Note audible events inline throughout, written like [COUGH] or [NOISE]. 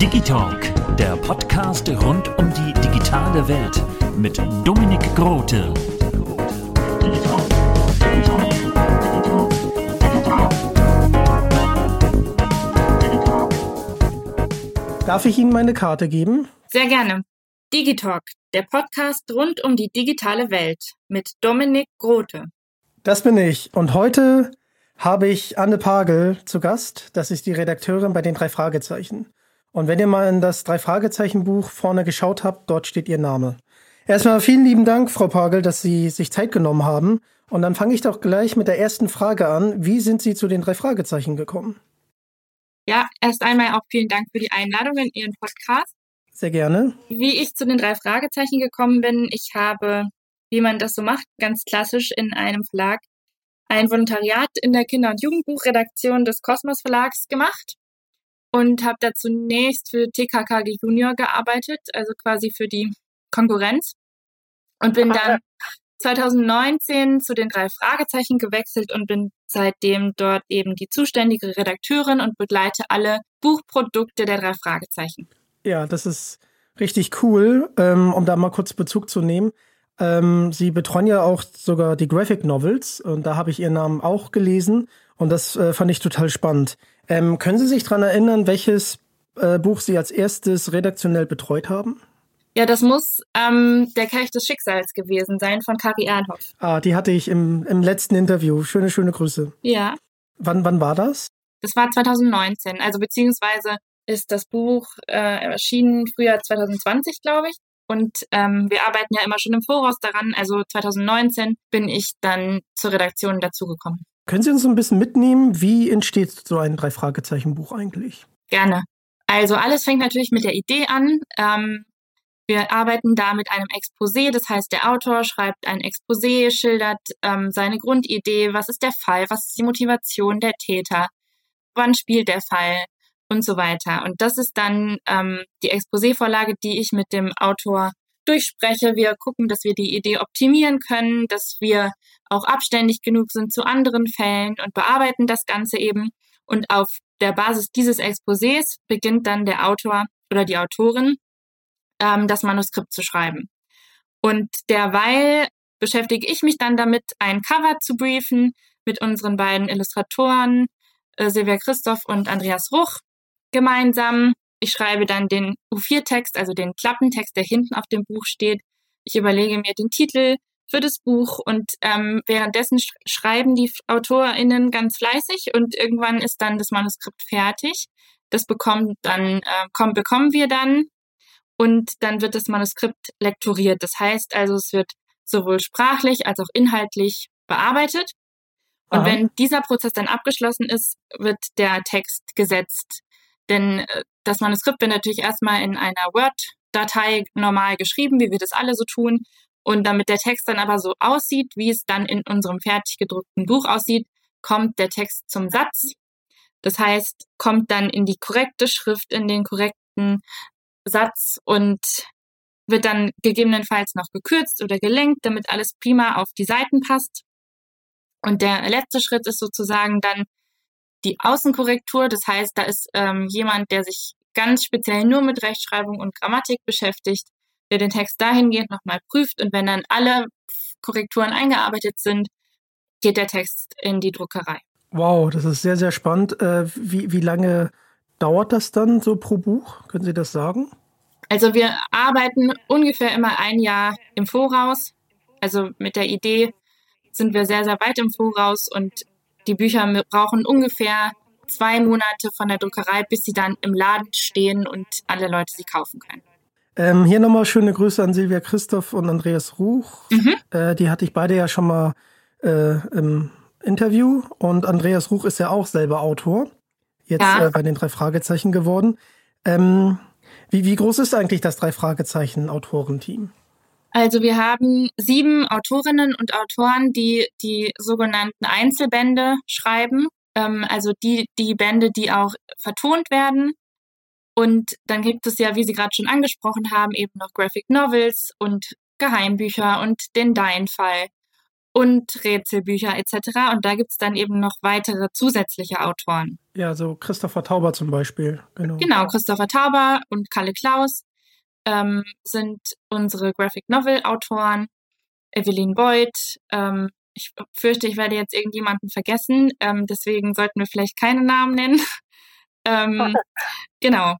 Digitalk, der Podcast rund um die digitale Welt mit Dominik Grote. Darf ich Ihnen meine Karte geben? Sehr gerne. Digitalk, der Podcast rund um die digitale Welt mit Dominik Grote. Das bin ich. Und heute habe ich Anne Pagel zu Gast. Das ist die Redakteurin bei den drei Fragezeichen. Und wenn ihr mal in das drei Fragezeichen Buch vorne geschaut habt, dort steht ihr Name. Erstmal vielen lieben Dank, Frau Pagel, dass Sie sich Zeit genommen haben. Und dann fange ich doch gleich mit der ersten Frage an. Wie sind Sie zu den drei Fragezeichen gekommen? Ja, erst einmal auch vielen Dank für die Einladung in Ihren Podcast. Sehr gerne. Wie ich zu den drei Fragezeichen gekommen bin, ich habe, wie man das so macht, ganz klassisch in einem Verlag ein Volontariat in der Kinder- und Jugendbuchredaktion des Kosmos Verlags gemacht und habe da zunächst für TKKG Junior gearbeitet, also quasi für die Konkurrenz und bin dann 2019 zu den drei Fragezeichen gewechselt und bin seitdem dort eben die zuständige Redakteurin und begleite alle Buchprodukte der drei Fragezeichen. Ja, das ist richtig cool, ähm, um da mal kurz Bezug zu nehmen. Ähm, Sie betreuen ja auch sogar die Graphic Novels und da habe ich Ihren Namen auch gelesen und das äh, fand ich total spannend. Ähm, können Sie sich daran erinnern, welches äh, Buch Sie als erstes redaktionell betreut haben? Ja, das muss ähm, Der Kelch des Schicksals gewesen sein von Kari Ernhoff. Ah, die hatte ich im, im letzten Interview. Schöne, schöne Grüße. Ja. Wann, wann war das? Das war 2019, also beziehungsweise ist das Buch äh, erschienen Frühjahr 2020, glaube ich. Und ähm, wir arbeiten ja immer schon im Voraus daran. Also 2019 bin ich dann zur Redaktion dazugekommen. Können Sie uns ein bisschen mitnehmen? Wie entsteht so ein Drei-Fragezeichen-Buch eigentlich? Gerne. Also alles fängt natürlich mit der Idee an. Ähm, wir arbeiten da mit einem Exposé, das heißt, der Autor schreibt ein Exposé, schildert ähm, seine Grundidee, was ist der Fall, was ist die Motivation der Täter, wann spielt der Fall und so weiter. Und das ist dann ähm, die Exposé-Vorlage, die ich mit dem Autor durchspreche. Wir gucken, dass wir die Idee optimieren können, dass wir auch abständig genug sind zu anderen Fällen und bearbeiten das Ganze eben. Und auf der Basis dieses Exposés beginnt dann der Autor oder die Autorin ähm, das Manuskript zu schreiben. Und derweil beschäftige ich mich dann damit, ein Cover zu briefen mit unseren beiden Illustratoren, äh, Silvia Christoph und Andreas Ruch gemeinsam. Ich schreibe dann den U4-Text, also den Klappentext, der hinten auf dem Buch steht. Ich überlege mir den Titel für das Buch und ähm, währenddessen sch schreiben die AutorInnen ganz fleißig und irgendwann ist dann das Manuskript fertig. Das bekommt dann, äh, komm, bekommen wir dann und dann wird das Manuskript lektoriert. Das heißt also, es wird sowohl sprachlich als auch inhaltlich bearbeitet. Und Aha. wenn dieser Prozess dann abgeschlossen ist, wird der Text gesetzt. Denn äh, das Manuskript wird natürlich erstmal in einer Word-Datei normal geschrieben, wie wir das alle so tun. Und damit der Text dann aber so aussieht, wie es dann in unserem fertig gedruckten Buch aussieht, kommt der Text zum Satz. Das heißt, kommt dann in die korrekte Schrift, in den korrekten Satz und wird dann gegebenenfalls noch gekürzt oder gelenkt, damit alles prima auf die Seiten passt. Und der letzte Schritt ist sozusagen dann die Außenkorrektur. Das heißt, da ist ähm, jemand, der sich ganz speziell nur mit Rechtschreibung und Grammatik beschäftigt, der den Text dahingehend nochmal prüft. Und wenn dann alle Korrekturen eingearbeitet sind, geht der Text in die Druckerei. Wow, das ist sehr, sehr spannend. Äh, wie, wie lange dauert das dann so pro Buch? Können Sie das sagen? Also wir arbeiten ungefähr immer ein Jahr im Voraus. Also mit der Idee sind wir sehr, sehr weit im Voraus und die Bücher brauchen ungefähr zwei Monate von der Druckerei, bis sie dann im Laden stehen und alle Leute sie kaufen können. Ähm, hier nochmal schöne Grüße an Silvia Christoph und Andreas Ruch. Mhm. Äh, die hatte ich beide ja schon mal äh, im Interview. Und Andreas Ruch ist ja auch selber Autor. Jetzt Ja. äh, bei den drei Fragezeichen geworden. Ähm, wie, wie groß ist eigentlich das drei Fragezeichen Autorenteam? Also wir haben sieben Autorinnen und Autoren, die die sogenannten Einzelbände schreiben. Ähm, also die, die Bände, die auch vertont werden. Und dann gibt es ja, wie Sie gerade schon angesprochen haben, eben noch Graphic Novels und Geheimbücher und den Dein-Fall und Rätselbücher etc. Und da gibt es dann eben noch weitere zusätzliche Autoren. Ja, so Christopher Tauber zum Beispiel. Genau. Genau, Christopher Tauber und Kalle Klaus ähm, sind unsere Graphic Novel Autoren. Evelyn Boyd. Ähm, ich fürchte, ich werde jetzt irgendjemanden vergessen. Ähm, deswegen sollten wir vielleicht keine Namen nennen. [LAUGHS] ähm, [LAUGHS] genau.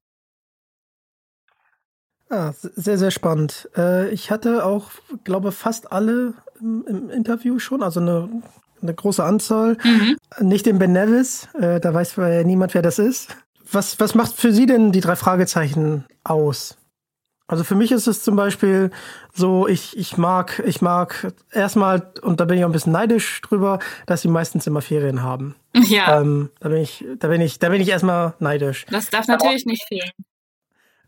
Ah, sehr, sehr spannend. Äh, ich hatte auch, glaube fast alle im, im Interview schon, also eine, eine große Anzahl. Mhm. Nicht den Ben Nevis, äh, da weiß niemand, wer das ist. Was, was macht für Sie denn die drei Fragezeichen aus? Also für mich ist es zum Beispiel so, ich, ich mag, ich mag erstmal, und da bin ich auch ein bisschen neidisch drüber, dass sie meistens immer Ferien haben. Ja, Ähm, da bin ich, da bin ich, da bin ich erstmal neidisch. das darf natürlich nicht fehlen.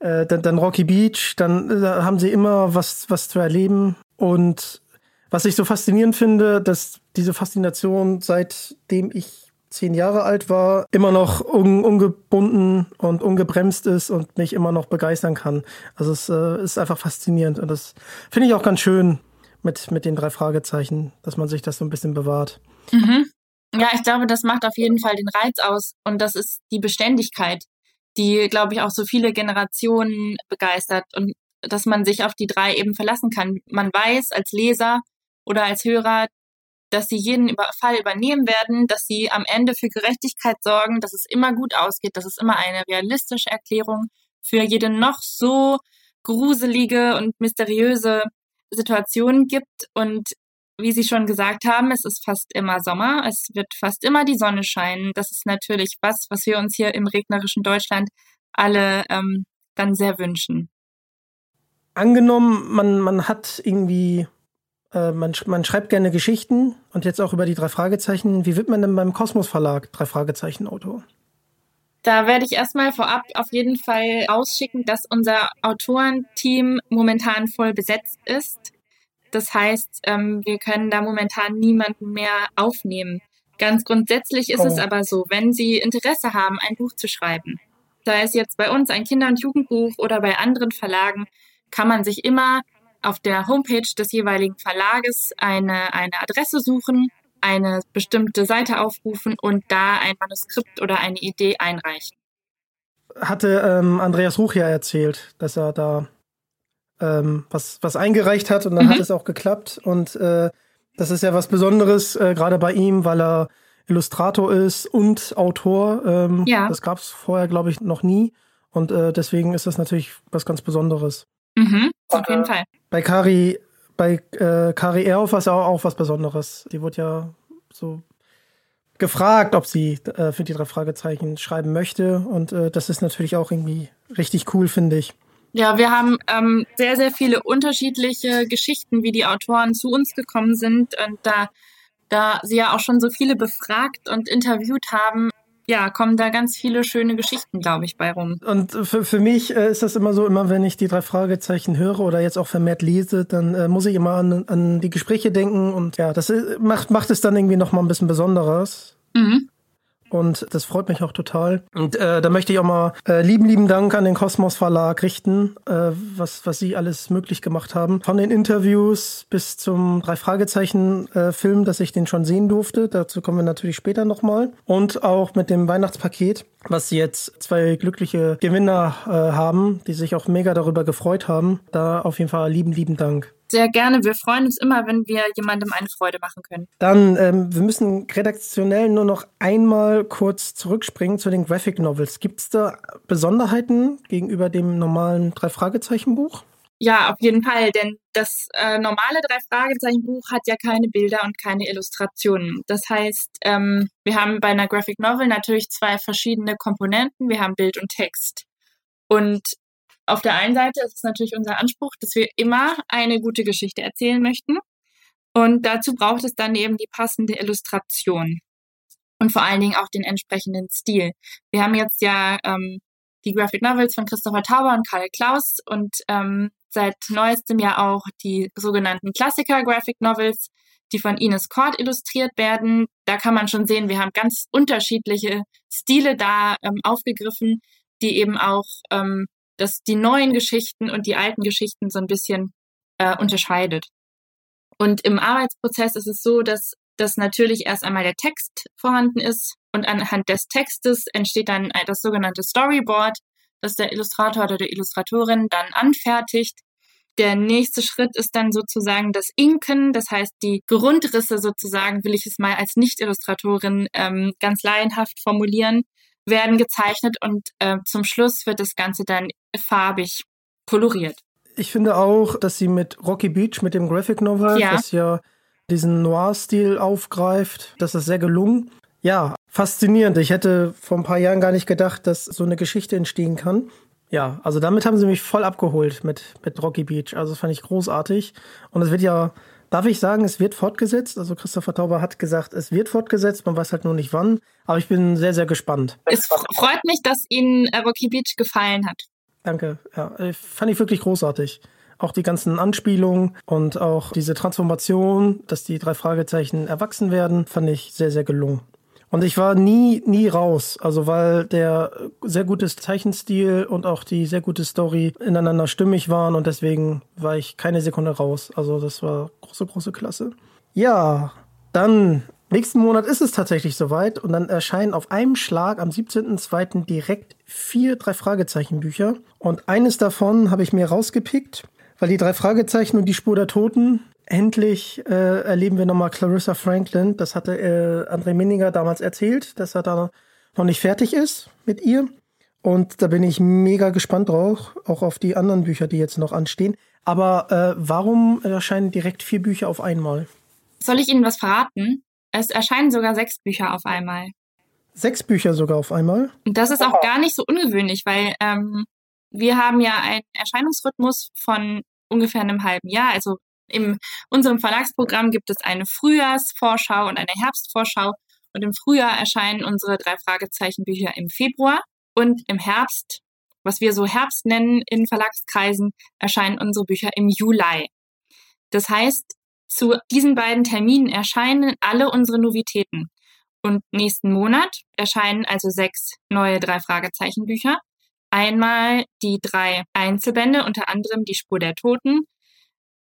Äh, dann, dann Rocky Beach, dann äh, haben sie immer was, was zu erleben. Und was ich so faszinierend finde, dass diese Faszination, seitdem ich zehn Jahre alt war, immer noch un ungebunden und ungebremst ist und mich immer noch begeistern kann. Also es äh, ist einfach faszinierend und das finde ich auch ganz schön mit, mit den drei Fragezeichen, dass man sich das so ein bisschen bewahrt. Mhm. Ja, ich glaube, das macht auf jeden Fall den Reiz aus und das ist die Beständigkeit, die, glaube ich, auch so viele Generationen begeistert und dass man sich auf die drei eben verlassen kann. Man weiß als Leser oder als Hörer, dass sie jeden über Fall übernehmen werden, dass sie am Ende für Gerechtigkeit sorgen, dass es immer gut ausgeht, dass es immer eine realistische Erklärung für jede noch so gruselige und mysteriöse Situation gibt und wie Sie schon gesagt haben, es ist fast immer Sommer, es wird fast immer die Sonne scheinen. Das ist natürlich was, was wir uns hier im regnerischen Deutschland alle ähm, dann sehr wünschen. Angenommen, man, man hat irgendwie, äh, man, man schreibt gerne Geschichten und jetzt auch über die drei Fragezeichen. Wie wird man denn beim Kosmos Verlag drei Fragezeichen Autor? Da werde ich erstmal vorab auf jeden Fall ausschicken, dass unser Autorenteam momentan voll besetzt ist. Das heißt, ähm, wir können da momentan niemanden mehr aufnehmen. Ganz grundsätzlich ist Oh. es aber so, wenn Sie Interesse haben, ein Buch zu schreiben, sei es jetzt bei uns ein Kinder- und Jugendbuch oder bei anderen Verlagen, kann man sich immer auf der Homepage des jeweiligen Verlages eine, eine Adresse suchen, eine bestimmte Seite aufrufen und da ein Manuskript oder eine Idee einreichen. Hatte ähm, Andreas Ruch ja erzählt, dass er da ähm, was, was eingereicht hat und dann Mhm. hat es auch geklappt. Und äh, das ist ja was Besonderes, äh, gerade bei ihm, weil er Illustrator ist und Autor. Ähm, Ja. Das gab es vorher, glaube ich, noch nie. Und äh, deswegen ist das natürlich was ganz Besonderes. Mhm, auf jeden Fall. Bei Kari, bei äh, Kari Ehrhoff war es auch, auch was Besonderes. Die wurde ja so gefragt, ob sie äh, für die drei Fragezeichen schreiben möchte. Und äh, das ist natürlich auch irgendwie richtig cool, finde ich. Ja, wir haben ähm, sehr, sehr viele unterschiedliche Geschichten, wie die Autoren zu uns gekommen sind. Und da, da sie ja auch schon so viele befragt und interviewt haben, ja, kommen da ganz viele schöne Geschichten, glaube ich, bei rum. Und für, für mich äh, ist das immer so, immer wenn ich die drei Fragezeichen höre oder jetzt auch vermehrt lese, dann äh, muss ich immer an, an die Gespräche denken und ja, das äh, macht, macht es dann irgendwie nochmal ein bisschen besonderes. Mhm. Und das freut mich auch total. Und äh, da möchte ich auch mal äh, lieben, lieben Dank an den Kosmos Verlag richten, äh, was, was sie alles möglich gemacht haben. Von den Interviews bis zum Drei-Fragezeichen-Film, dass ich den schon sehen durfte. Dazu kommen wir natürlich später nochmal. Und auch mit dem Weihnachtspaket. Was sie jetzt zwei glückliche Gewinner äh, haben, die sich auch mega darüber gefreut haben. Da auf jeden Fall lieben, lieben Dank. Sehr gerne. Wir freuen uns immer, wenn wir jemandem eine Freude machen können. Dann, ähm, wir müssen redaktionell nur noch einmal kurz zurückspringen zu den Graphic Novels. Gibt es da Besonderheiten gegenüber dem normalen Drei-Fragezeichen-Buch? Ja, auf jeden Fall, denn das äh, normale Drei-Fragezeichen-Buch hat ja keine Bilder und keine Illustrationen. Das heißt, ähm, wir haben bei einer Graphic Novel natürlich zwei verschiedene Komponenten. Wir haben Bild und Text. Und auf der einen Seite ist es natürlich unser Anspruch, dass wir immer eine gute Geschichte erzählen möchten. Und dazu braucht es dann eben die passende Illustration und vor allen Dingen auch den entsprechenden Stil. Wir haben jetzt ja ähm, die Graphic Novels von Christopher Tauber und Karl Klaus und ähm, seit neuestem ja auch die sogenannten Klassiker Graphic Novels, die von Ines Cord illustriert werden. Da kann man schon sehen, wir haben ganz unterschiedliche Stile da ähm, aufgegriffen, die eben auch ähm, das, die neuen Geschichten und die alten Geschichten so ein bisschen äh, unterscheidet. Und im Arbeitsprozess ist es so, dass dass natürlich erst einmal der Text vorhanden ist und anhand des Textes entsteht dann das sogenannte Storyboard, das der Illustrator oder die Illustratorin dann anfertigt. Der nächste Schritt ist dann sozusagen das Inken, das heißt die Grundrisse sozusagen, will ich es mal als Nicht-Illustratorin ähm, ganz laienhaft formulieren, werden gezeichnet und äh, zum Schluss wird das Ganze dann farbig koloriert. Ich finde auch, dass sie mit Rocky Beach, mit dem Graphic Novel, ja. das ja diesen Noir-Stil aufgreift. Das ist sehr gelungen. Ja, faszinierend. Ich hätte vor ein paar Jahren gar nicht gedacht, dass so eine Geschichte entstehen kann. Ja, also damit haben sie mich voll abgeholt mit, mit Rocky Beach. Also das fand ich großartig. Und es wird ja, darf ich sagen, es wird fortgesetzt. Also Christopher Tauber hat gesagt, es wird fortgesetzt. Man weiß halt nur nicht wann. Aber ich bin sehr, sehr gespannt. Es freut mich, dass Ihnen äh, Rocky Beach gefallen hat. Danke. Ja, fand ich wirklich großartig. Auch die ganzen Anspielungen und auch diese Transformation, dass die drei Fragezeichen erwachsen werden, fand ich sehr, sehr gelungen. Und ich war nie, nie raus. Also weil der sehr gute Zeichenstil und auch die sehr gute Story ineinander stimmig waren und deswegen war ich keine Sekunde raus. Also das war große, große Klasse. Ja, dann nächsten Monat ist es tatsächlich soweit und dann erscheinen auf einem Schlag am 17.02. direkt vier drei Fragezeichen Bücher und eines davon habe ich mir rausgepickt weil die drei Fragezeichen und die Spur der Toten, endlich äh, erleben wir nochmal Clarissa Franklin. Das hatte äh, André Minninger damals erzählt, dass er da noch nicht fertig ist mit ihr. Und da bin ich mega gespannt drauf, auch auf die anderen Bücher, die jetzt noch anstehen. Aber äh, warum erscheinen direkt vier Bücher auf einmal? Soll ich Ihnen was verraten? Es erscheinen sogar sechs Bücher auf einmal. Sechs Bücher sogar auf einmal? Und das ist auch gar nicht so ungewöhnlich, weil ähm, wir haben ja einen Erscheinungsrhythmus von ungefähr einem halben Jahr. Also in unserem Verlagsprogramm gibt es eine Frühjahrsvorschau und eine Herbstvorschau. Und im Frühjahr erscheinen unsere drei Fragezeichenbücher im Februar und im Herbst, was wir so Herbst nennen in Verlagskreisen, erscheinen unsere Bücher im Juli. Das heißt, zu diesen beiden Terminen erscheinen alle unsere Novitäten. Und nächsten Monat erscheinen also sechs neue drei Fragezeichenbücher Einmal die drei Einzelbände, unter anderem Die Spur der Toten.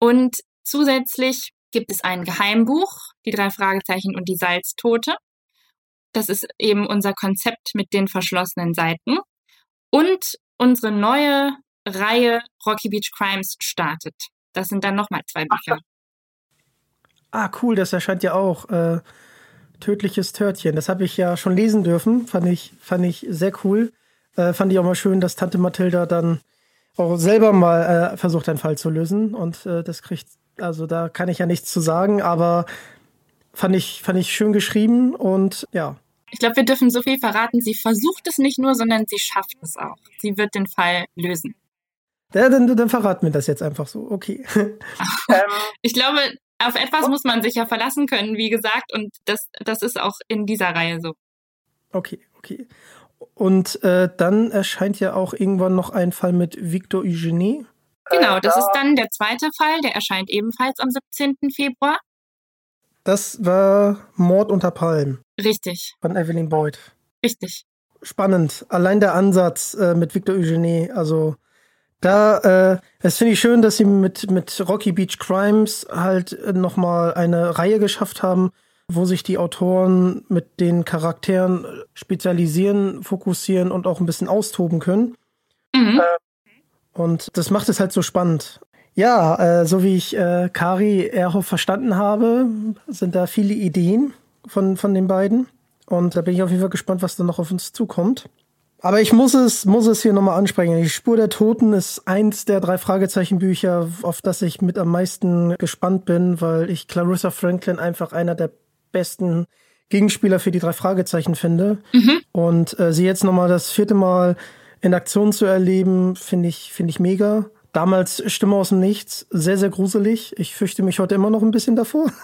Und zusätzlich gibt es ein Geheimbuch, die drei Fragezeichen und die Salztote. Das ist eben unser Konzept mit den verschlossenen Seiten. Und unsere neue Reihe Rocky Beach Crimes startet. Das sind dann nochmal zwei Bücher. Ah, cool, das erscheint ja auch. Äh, Tödliches Törtchen. Das habe ich ja schon lesen dürfen. Fand ich, fand ich sehr cool. Äh, fand ich auch mal schön, dass Tante Mathilda dann auch selber mal äh, versucht, einen Fall zu lösen. Und äh, das kriegt, also da kann ich ja nichts zu sagen, aber fand ich, fand ich schön geschrieben und ja. Ich glaube, wir dürfen so viel verraten. Sie versucht es nicht nur, sondern sie schafft es auch. Sie wird den Fall lösen. Ja, dann, dann verraten wir das jetzt einfach so. Okay. [LAUGHS] ich glaube, auf etwas muss man sich ja verlassen können, wie gesagt, und das, das ist auch in dieser Reihe so. Okay, okay. Und äh, dann erscheint ja auch irgendwann noch ein Fall mit Victor Eugenie. Genau, das ist dann der zweite Fall, der erscheint ebenfalls am 17. Februar. Das war Mord unter Palmen. Richtig. Von Evelyn Boyd. Richtig. Spannend. Allein der Ansatz äh, mit Victor Eugenie, also da, äh, es finde ich schön, dass sie mit, mit Rocky Beach Crimes halt nochmal eine Reihe geschafft haben, wo sich die Autoren mit den Charakteren spezialisieren, fokussieren und auch ein bisschen austoben können. Mhm. Und das macht es halt so spannend. Ja, äh, so wie ich äh, Kari Erhoff verstanden habe, sind da viele Ideen von, von den beiden. Und da bin ich auf jeden Fall gespannt, was da noch auf uns zukommt. Aber ich muss es, muss es hier nochmal ansprechen. Die Spur der Toten ist eins der drei Fragezeichenbücher, auf das ich mit am meisten gespannt bin, weil ich Clarissa Franklin einfach einer der besten Gegenspieler für die drei Fragezeichen finde. Mhm. Und äh, sie jetzt nochmal das vierte Mal in Aktion zu erleben, finde ich, finde ich mega. Damals Stimme aus dem Nichts, sehr, sehr gruselig. Ich fürchte mich heute immer noch ein bisschen davor. [LAUGHS]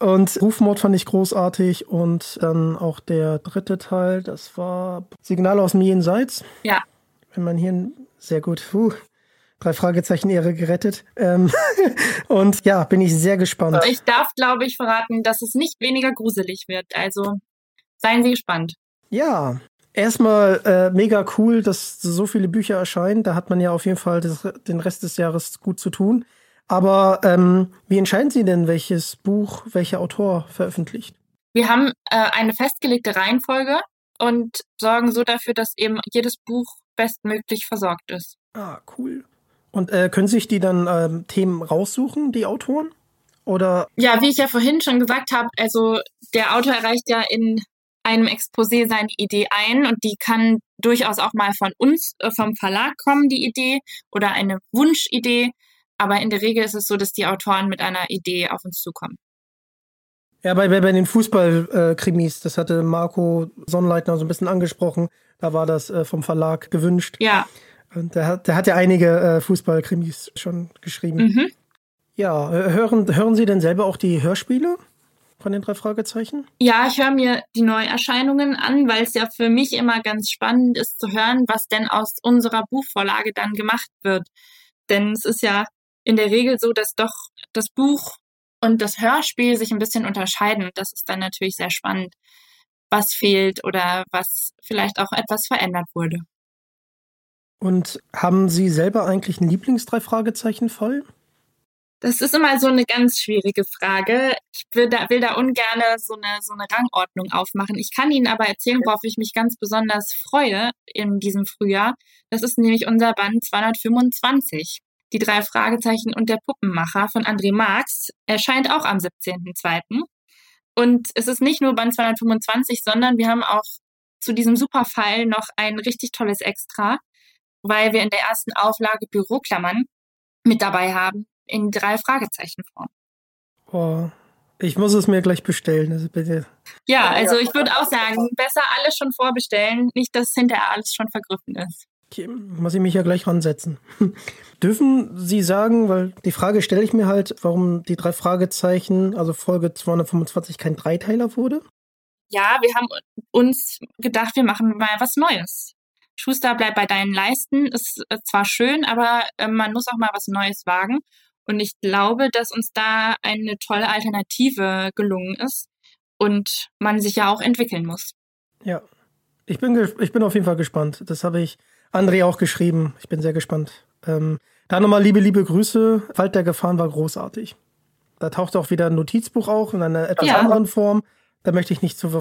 Und Rufmord fand ich großartig und dann auch der dritte Teil, das war Signale aus dem Jenseits. Ja. Wenn man hier sehr gut, puh, drei Fragezeichen Ehre gerettet. Ähm, [LAUGHS] und ja, bin ich sehr gespannt. Ich darf, glaube ich, verraten, dass es nicht weniger gruselig wird. Also seien Sie gespannt. Ja, erstmal äh, mega cool, dass so viele Bücher erscheinen. Da hat man ja auf jeden Fall das, den Rest des Jahres gut zu tun. Aber ähm, wie entscheiden Sie denn, welches Buch welcher Autor veröffentlicht? Wir haben äh, eine festgelegte Reihenfolge und sorgen so dafür, dass eben jedes Buch bestmöglich versorgt ist. Ah, cool. Und äh, können sich die dann ähm, Themen raussuchen, die Autoren? Oder Ja, wie ich ja vorhin schon gesagt habe, also der Autor erreicht ja in einem Exposé seine Idee ein und die kann durchaus auch mal von uns, äh, vom Verlag kommen, die Idee oder eine Wunschidee. Aber in der Regel ist es so, dass die Autoren mit einer Idee auf uns zukommen. ja, bei, bei den Fußballkrimis, das hatte Marco Sonnleitner so ein bisschen angesprochen. Da war das äh, vom Verlag gewünscht. Ja. Und der hat, der hat ja einige äh, Fußballkrimis schon geschrieben. Mhm. Ja, hören, hören Sie denn selber auch die Hörspiele von den drei Fragezeichen? Ja, ich höre mir die Neuerscheinungen an, weil es ja für mich immer ganz spannend ist zu hören, was denn aus unserer Buchvorlage dann gemacht wird. Denn es ist ja in der Regel so, dass doch das Buch und das Hörspiel sich ein bisschen unterscheiden. Das ist dann natürlich sehr spannend, was fehlt oder was vielleicht auch etwas verändert wurde. Und haben Sie selber eigentlich einen Lieblings-Drei-Fragezeichen-Fall? Das ist immer so eine ganz schwierige Frage. Ich will da, will da ungern so eine, so eine Rangordnung aufmachen. Ich kann Ihnen aber erzählen, worauf ich mich ganz besonders freue in diesem Frühjahr. Das ist nämlich unser Band 225. Die drei Fragezeichen und der Puppenmacher von André Marx erscheint auch am 17.02. Und es ist nicht nur Band 225, sondern wir haben auch zu diesem Superfall noch ein richtig tolles Extra, weil wir in der ersten Auflage Büroklammern mit dabei haben in drei Fragezeichenform. Oh, ich muss es mir gleich bestellen. Also bitte. Ja, also ich würde auch sagen, besser alles schon vorbestellen, nicht, dass hinterher alles schon vergriffen ist. Okay, muss ich mich ja gleich ransetzen. [LAUGHS] Dürfen Sie sagen, weil die Frage stelle ich mir halt, warum die drei Fragezeichen, also Folge 225 kein Dreiteiler wurde? Ja, wir haben uns gedacht, wir machen mal was Neues. Schuster, bleib bei deinen Leisten. Ist äh, zwar schön, aber äh, man muss auch mal was Neues wagen. Und ich glaube, dass uns da eine tolle Alternative gelungen ist und man sich ja auch entwickeln muss. Ja, ich bin, ich bin auf jeden Fall gespannt. Das habe ich André auch geschrieben. Ich bin sehr gespannt. Ähm, da nochmal liebe, liebe Grüße. Wald der Gefahren war großartig. Da taucht auch wieder ein Notizbuch auch in einer etwas Ja. anderen Form. Da möchte ich nicht zu.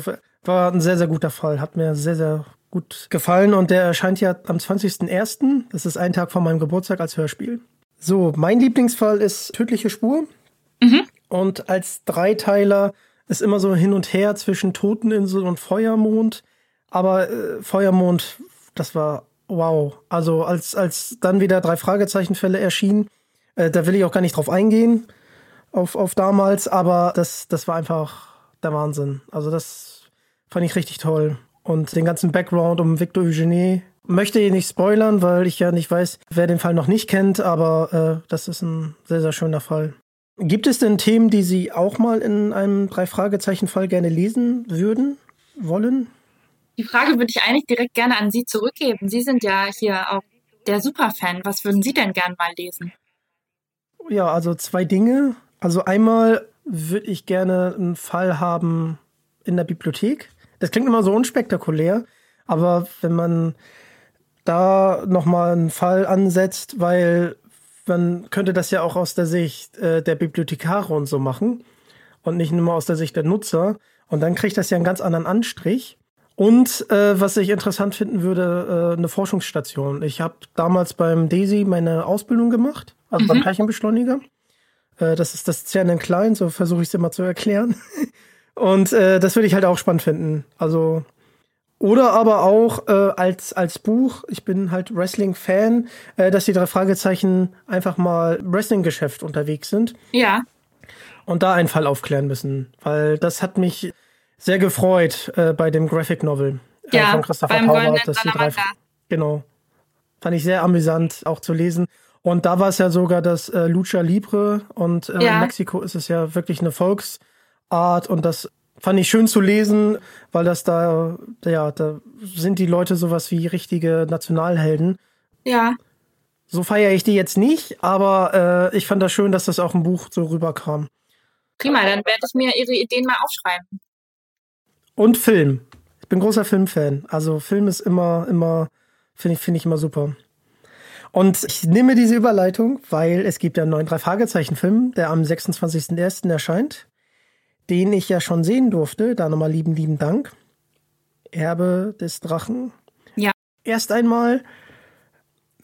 War ein sehr, sehr guter Fall. Hat mir sehr, sehr gut gefallen. Und der erscheint ja am 20.01. Das ist ein Tag vor meinem Geburtstag als Hörspiel. So, mein Lieblingsfall ist Tödliche Spur. Und als Dreiteiler ist immer so hin und her zwischen Toteninsel und Feuermond. Aber äh, Feuermond, das war wow. Also als, als dann wieder drei Fragezeichenfälle erschienen, äh, da will ich auch gar nicht drauf eingehen, auf, auf damals, aber das, das war einfach der Wahnsinn. Also das fand ich richtig toll. Und den ganzen Background um Victor Eugenie möchte ich nicht spoilern, weil ich ja nicht weiß, wer den Fall noch nicht kennt, aber äh, das ist ein sehr, sehr schöner Fall. Gibt es denn Themen, die Sie auch mal in einem Drei-Fragezeichen-Fall gerne lesen würden, wollen? Die Frage würde ich eigentlich direkt gerne an Sie zurückgeben. Sie sind ja hier auch der Superfan. Was würden Sie denn gern mal lesen? Ja, also zwei Dinge. Also einmal würde ich gerne einen Fall haben in der Bibliothek. Das klingt immer so unspektakulär, aber wenn man da nochmal einen Fall ansetzt, weil man könnte das ja auch aus der Sicht äh, der Bibliothekare und so machen. und nicht nur aus der Sicht der Nutzer. Und dann kriegt das ja einen ganz anderen Anstrich. Und äh, was ich interessant finden würde, äh, eine Forschungsstation. Ich habe damals beim DESI meine Ausbildung gemacht, also mhm. beim Teilchenbeschleuniger. Äh, das ist das CERN in klein, so versuche ich es immer zu erklären. [LAUGHS] Und äh, das würde ich halt auch spannend finden. Also oder aber auch äh, als, als Buch, ich bin halt Wrestling-Fan, äh, dass die drei Fragezeichen einfach mal Wrestling-Geschäft unterwegs sind. Ja. Und da einen Fall aufklären müssen. Weil das hat mich sehr gefreut äh, bei dem Graphic Novel äh, ja, von Christopher beim Pauber, dass die drei, Genau. Fand ich sehr amüsant auch zu lesen. Und da war es ja sogar das äh, Lucha Libre und äh, ja. in Mexiko ist es ja wirklich eine Volksart und das fand ich schön zu lesen, weil das da, ja, da sind die Leute sowas wie richtige Nationalhelden. Ja. So feiere ich die jetzt nicht, aber äh, ich fand das schön, dass das auch im Buch so rüberkam. Prima, dann werde ich mir Ihre Ideen mal aufschreiben. Und Film. Ich bin großer Filmfan. Also Film ist immer, immer, finde ich, finde ich immer super. Und ich nehme diese Überleitung, weil es gibt ja einen neuen Drei-Fragezeichen-Film, der am 26.01. erscheint den ich ja schon sehen durfte. Da nochmal lieben, lieben Dank. Erbe des Drachen. Ja. Erst einmal,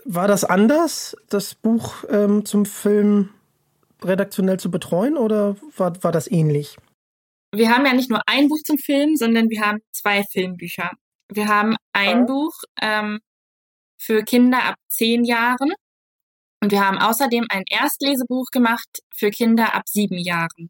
war das anders, das Buch ähm, zum Film redaktionell zu betreuen oder war, war das ähnlich? Wir haben ja nicht nur ein Buch zum Film, sondern wir haben zwei Filmbücher. Wir haben ein ja. Buch ähm, für Kinder ab zehn Jahren und wir haben außerdem ein Erstlesebuch gemacht für Kinder ab sieben Jahren.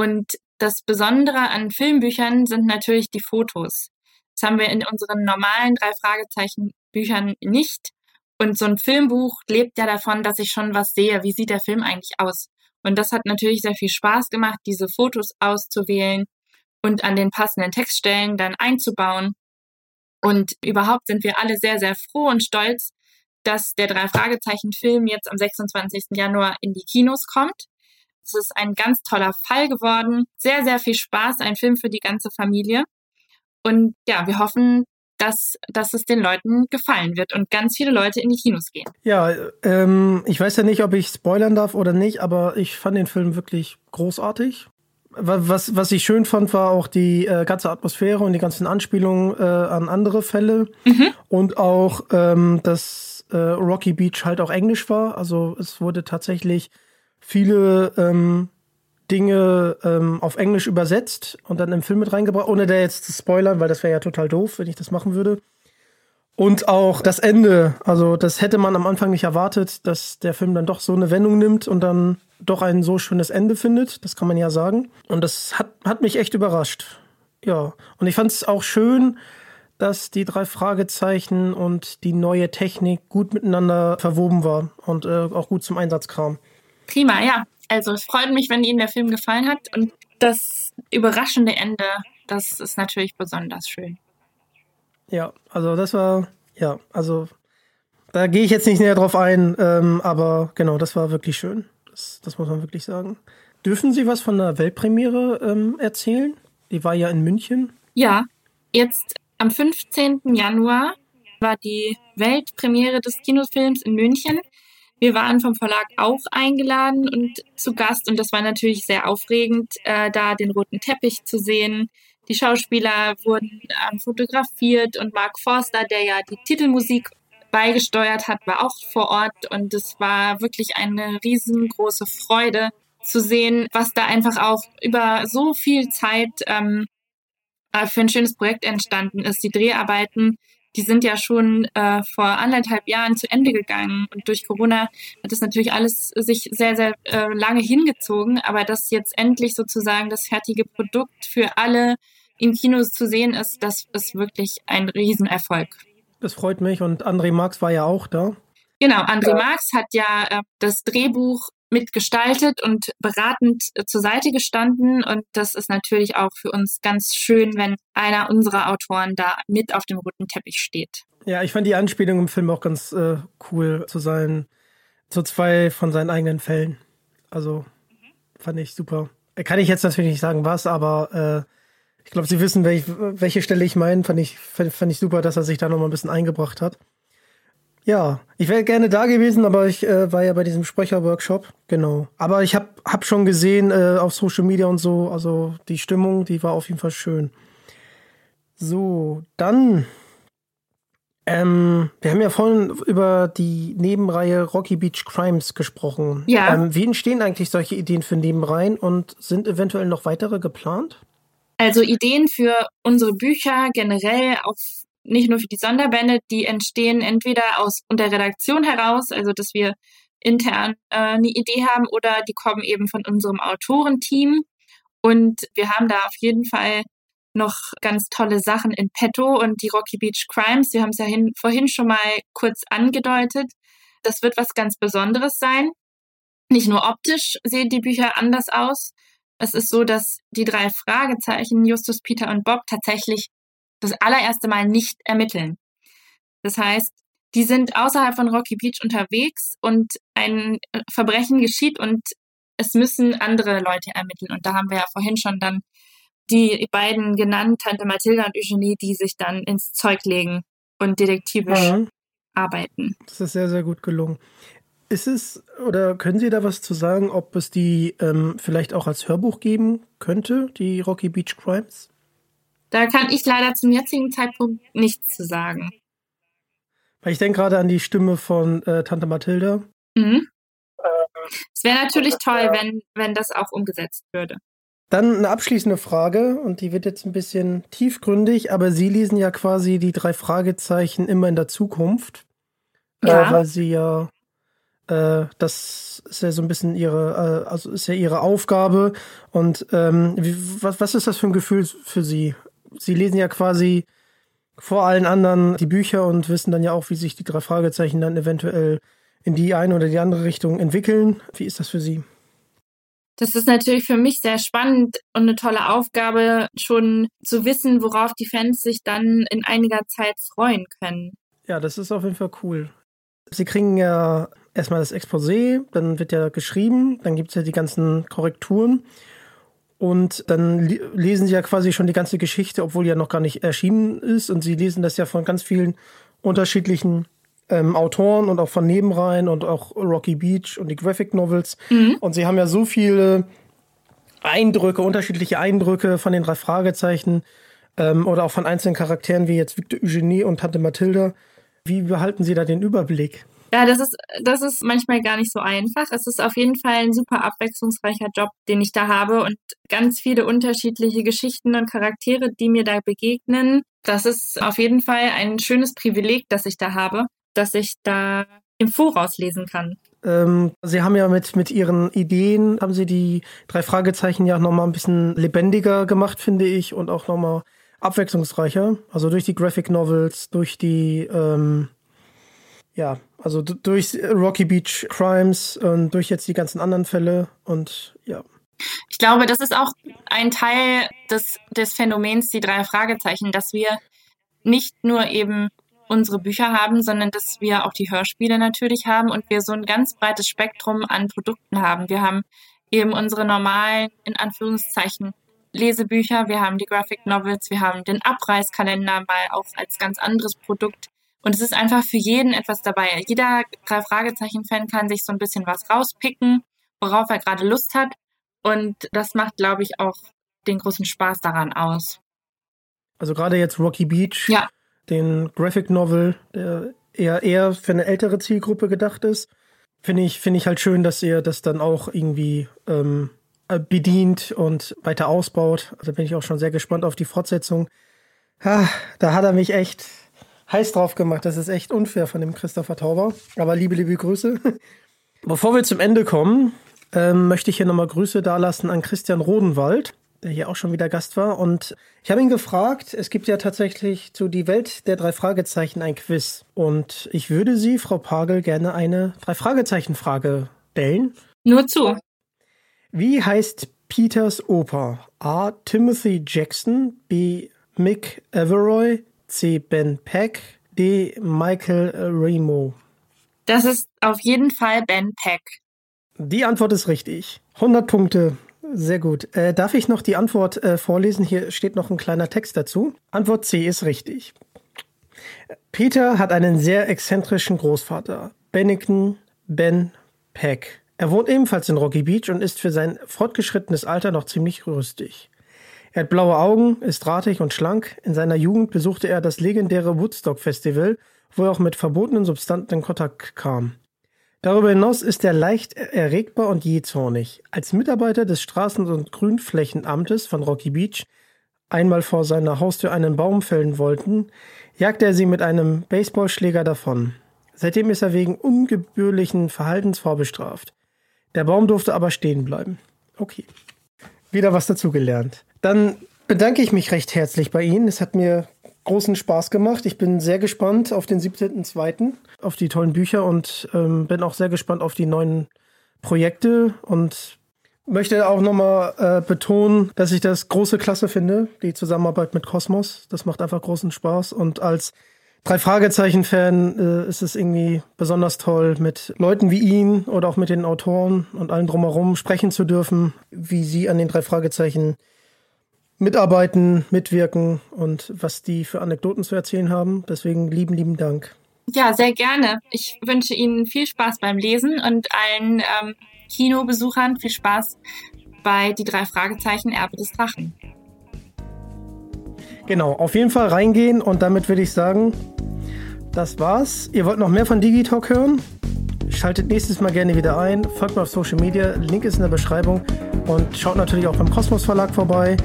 Und das Besondere an Filmbüchern sind natürlich die Fotos. Das haben wir in unseren normalen drei Fragezeichen Büchern nicht. Und so ein Filmbuch lebt ja davon, dass ich schon was sehe. Wie sieht der Film eigentlich aus? Und das hat natürlich sehr viel Spaß gemacht, diese Fotos auszuwählen und an den passenden Textstellen dann einzubauen. Und überhaupt sind wir alle sehr, sehr froh und stolz, dass der drei Fragezeichen Film jetzt am 26. Januar in die Kinos kommt. Es ist ein ganz toller Fall geworden. Sehr, sehr viel Spaß, ein Film für die ganze Familie. Und ja, wir hoffen, dass, dass es den Leuten gefallen wird und ganz viele Leute in die Kinos gehen. Ja, ähm, ich weiß ja nicht, ob ich spoilern darf oder nicht, aber ich fand den Film wirklich großartig. Was, was ich schön fand, war auch die äh, ganze Atmosphäre und die ganzen Anspielungen äh, an andere Fälle mhm. und auch, ähm, dass äh, Rocky Beach halt auch Englisch war. Also es wurde tatsächlich viele ähm, Dinge ähm, auf Englisch übersetzt und dann im Film mit reingebracht, ohne da jetzt zu spoilern, weil das wäre ja total doof, wenn ich das machen würde. Und auch das Ende, also das hätte man am Anfang nicht erwartet, dass der Film dann doch so eine Wendung nimmt und dann doch ein so schönes Ende findet, das kann man ja sagen. Und das hat, hat mich echt überrascht. Ja, und ich fand es auch schön, dass die drei Fragezeichen und die neue Technik gut miteinander verwoben war und äh, auch gut zum Einsatz kam. Prima, ja. Also es freut mich, wenn Ihnen der Film gefallen hat. Und das überraschende Ende, das ist natürlich besonders schön. Ja, also das war, ja, also da gehe ich jetzt nicht näher drauf ein, ähm, aber genau, das war wirklich schön. Das, das muss man wirklich sagen. Dürfen Sie was von der Weltpremiere ähm, erzählen? Die war ja in München. Ja, jetzt am 15. Januar war die Weltpremiere des Kinofilms in München. Wir waren vom Verlag auch eingeladen und zu Gast und das war natürlich sehr aufregend, äh, da den roten Teppich zu sehen. Die Schauspieler wurden äh, fotografiert und Mark Forster, der ja die Titelmusik beigesteuert hat, war auch vor Ort und es war wirklich eine riesengroße Freude zu sehen, was da einfach auch über so viel Zeit ähm, äh, für ein schönes Projekt entstanden ist. Die Dreharbeiten die sind ja schon äh, vor anderthalb Jahren zu Ende gegangen. Und durch Corona hat das natürlich alles sich sehr, sehr äh, lange hingezogen. Aber dass jetzt endlich sozusagen das fertige Produkt für alle im Kino zu sehen ist, das ist wirklich ein Riesenerfolg. Das freut mich. Und André Marx war ja auch da. Genau, André Marx hat ja äh, das Drehbuch mitgestaltet und beratend äh, zur Seite gestanden. Und das ist natürlich auch für uns ganz schön, wenn einer unserer Autoren da mit auf dem roten Teppich steht. Ja, ich fand die Anspielung im Film auch ganz äh, cool zu sein, zu zwei von seinen eigenen Fällen. Also fand ich super. Kann ich jetzt natürlich nicht sagen, was, aber äh, ich glaube, Sie wissen, welch, welche Stelle ich meine. Fand ich, fand, fand ich super, dass er sich da nochmal ein bisschen eingebracht hat. Ja, ich wäre gerne da gewesen, aber ich äh, war ja bei diesem Sprecherworkshop. Genau. Aber ich habe hab schon gesehen äh, auf Social Media und so, also die Stimmung, die war auf jeden Fall schön. So, dann. Ähm, wir haben ja vorhin über die Nebenreihe Rocky Beach Crimes gesprochen. Ja. Ähm, wie entstehen eigentlich solche Ideen für Nebenreihen und sind eventuell noch weitere geplant? Also Ideen für unsere Bücher generell, auch nicht nur für die Sonderbände, die entstehen entweder aus unter Redaktion heraus, also dass wir intern äh, eine Idee haben, oder die kommen eben von unserem Autorenteam. Und wir haben da auf jeden Fall noch ganz tolle Sachen in petto und die Rocky Beach Crimes, Sie haben es ja hin, vorhin schon mal kurz angedeutet. Das wird was ganz Besonderes sein. Nicht nur optisch sehen die Bücher anders aus. Es ist so, dass die drei Fragezeichen, Justus, Peter und Bob, tatsächlich das allererste Mal nicht ermitteln. Das heißt, die sind außerhalb von Rocky Beach unterwegs und ein Verbrechen geschieht und es müssen andere Leute ermitteln. Und da haben wir ja vorhin schon dann die beiden genannt, Tante Mathilda und Eugenie, die sich dann ins Zeug legen und detektivisch Ja. arbeiten. Das ist sehr, sehr gut gelungen. Ist es, oder können Sie da was zu sagen, ob es die ähm, vielleicht auch als Hörbuch geben könnte, die Rocky Beach Crimes? Da kann ich leider zum jetzigen Zeitpunkt nichts zu sagen. Weil ich denke gerade an die Stimme von äh, Tante Mathilda. Mhm. Es wäre natürlich toll, wenn, wenn das auch umgesetzt würde. Dann eine abschließende Frage, und die wird jetzt ein bisschen tiefgründig, aber Sie lesen ja quasi die drei Fragezeichen immer in der Zukunft. Ja. Äh, weil Sie ja, äh, das ist ja so ein bisschen Ihre, äh, also ist ja Ihre Aufgabe. Und ähm, wie, was, was ist das für ein Gefühl für Sie? Sie lesen ja quasi vor allen anderen die Bücher und wissen dann ja auch, wie sich die drei Fragezeichen dann eventuell in die eine oder die andere Richtung entwickeln. Wie ist das für Sie? Das ist natürlich für mich sehr spannend und eine tolle Aufgabe, schon zu wissen, worauf die Fans sich dann in einiger Zeit freuen können. Ja, das ist auf jeden Fall cool. Sie kriegen ja erstmal das Exposé, dann wird ja geschrieben, dann gibt es ja die ganzen Korrekturen und dann lesen Sie ja quasi schon die ganze Geschichte, obwohl die ja noch gar nicht erschienen ist und Sie lesen das ja von ganz vielen unterschiedlichen ähm, Autoren und auch von Nebenreihen und auch Rocky Beach und die Graphic Novels. Und Sie haben ja so viele Eindrücke, unterschiedliche Eindrücke von den drei Fragezeichen ähm, oder auch von einzelnen Charakteren wie jetzt Victor Eugenie und Tante Mathilda. Wie behalten Sie da den Überblick? Ja, das ist, das ist manchmal gar nicht so einfach. Es ist auf jeden Fall ein super abwechslungsreicher Job, den ich da habe und ganz viele unterschiedliche Geschichten und Charaktere, die mir da begegnen. Das ist auf jeden Fall ein schönes Privileg, das ich da habe, dass ich da im Voraus lesen kann. Ähm, Sie haben ja mit, mit Ihren Ideen, haben Sie die drei Fragezeichen ja nochmal ein bisschen lebendiger gemacht, finde ich, und auch nochmal abwechslungsreicher. Also durch die Graphic Novels, durch die, ähm, ja, also durch Rocky Beach Crimes und durch jetzt die ganzen anderen Fälle und ja. Ich glaube, das ist auch ein Teil des, des Phänomens, die drei Fragezeichen, dass wir nicht nur eben unsere Bücher haben, sondern dass wir auch die Hörspiele natürlich haben und wir so ein ganz breites Spektrum an Produkten haben. Wir haben eben unsere normalen, in Anführungszeichen, Lesebücher, wir haben die Graphic Novels, wir haben den Abreißkalender mal auch als ganz anderes Produkt. Und es ist einfach für jeden etwas dabei. Jeder drei Fragezeichen-Fan kann sich so ein bisschen was rauspicken, worauf er gerade Lust hat. Und das macht, glaube ich, auch den großen Spaß daran aus. Also gerade jetzt Rocky Beach, Ja. den Graphic Novel, der eher eher für eine ältere Zielgruppe gedacht ist, finde ich finde ich halt schön, dass ihr das dann auch irgendwie ähm, äh, bedient und weiter ausbaut. Also bin ich auch schon sehr gespannt auf die Fortsetzung. Ha, da hat er mich echt heiß drauf gemacht. Das ist echt unfair von dem Christopher Tauber. Aber liebe, liebe Grüße. [LAUGHS] Bevor wir zum Ende kommen, ähm, möchte ich hier nochmal Grüße dalassen an Christian Rodenwald, der hier auch schon wieder Gast war. Und ich habe ihn gefragt, es gibt ja tatsächlich zu Die Welt der drei Fragezeichen ein Quiz. Und ich würde Sie, Frau Pagel, gerne eine Drei-Fragezeichen-Frage stellen. Nur zu. Wie heißt Peters Opa? A. Timothy Jackson, B. Mick Everoy, C. Ben Peck, D. Michael Remo. Das ist auf jeden Fall Ben Peck. Die Antwort ist richtig. 100 Punkte. Sehr gut. Äh, darf ich noch die Antwort äh, vorlesen? Hier steht noch ein kleiner Text dazu. Antwort C ist richtig. Peter hat einen sehr exzentrischen Großvater, Bennington Ben Peck. Er wohnt ebenfalls in Rocky Beach und ist für sein fortgeschrittenes Alter noch ziemlich rüstig. Er hat blaue Augen, ist drahtig und schlank. In seiner Jugend besuchte er das legendäre Woodstock Festival, wo er auch mit verbotenen Substanzen in Kontakt kam. Darüber hinaus ist er leicht erregbar und jähzornig. Als Mitarbeiter des Straßen- und Grünflächenamtes von Rocky Beach einmal vor seiner Haustür einen Baum fällen wollten, jagte er sie mit einem Baseballschläger davon. Seitdem ist er wegen ungebührlichen Verhaltens vorbestraft. Der Baum durfte aber stehen bleiben. Okay. Wieder was dazugelernt. Dann bedanke ich mich recht herzlich bei Ihnen. Es hat mir großen Spaß gemacht. Ich bin sehr gespannt auf den 17.02., auf die tollen Bücher und ähm, bin auch sehr gespannt auf die neuen Projekte und möchte auch nochmal äh, betonen, dass ich das große Klasse finde, die Zusammenarbeit mit Kosmos. Das macht einfach großen Spaß und als drei Fragezeichen-Fan äh, ist es irgendwie besonders toll, mit Leuten wie Ihnen oder auch mit den Autoren und allen drumherum sprechen zu dürfen, wie Sie an den drei Fragezeichen mitarbeiten, mitwirken und was die für Anekdoten zu erzählen haben. Deswegen lieben, lieben Dank. Ja, sehr gerne. Ich wünsche Ihnen viel Spaß beim Lesen und allen ähm, Kinobesuchern viel Spaß bei die drei Fragezeichen Erbe des Drachen. Genau, auf jeden Fall reingehen und damit würde ich sagen, das war's. Ihr wollt noch mehr von Digitalk hören? Schaltet nächstes Mal gerne wieder ein. Folgt mir auf Social Media. Link ist in der Beschreibung. Und schaut natürlich auch beim Kosmos Verlag vorbei.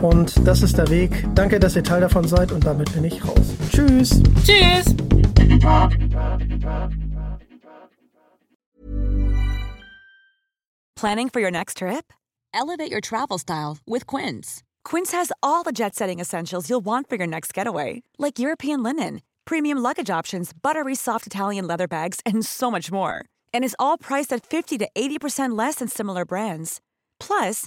Und das ist der Weg. Danke, dass ihr Teil davon seid und damit bin ich raus. Tschüss. Tschüss. Planning for your next trip? Elevate your travel style with Quince. Quince has all the jet setting essentials you'll want for your next getaway, like European linen, premium luggage options, buttery soft Italian leather bags, and so much more. And is all priced at 50 to 80% less than similar brands. Plus,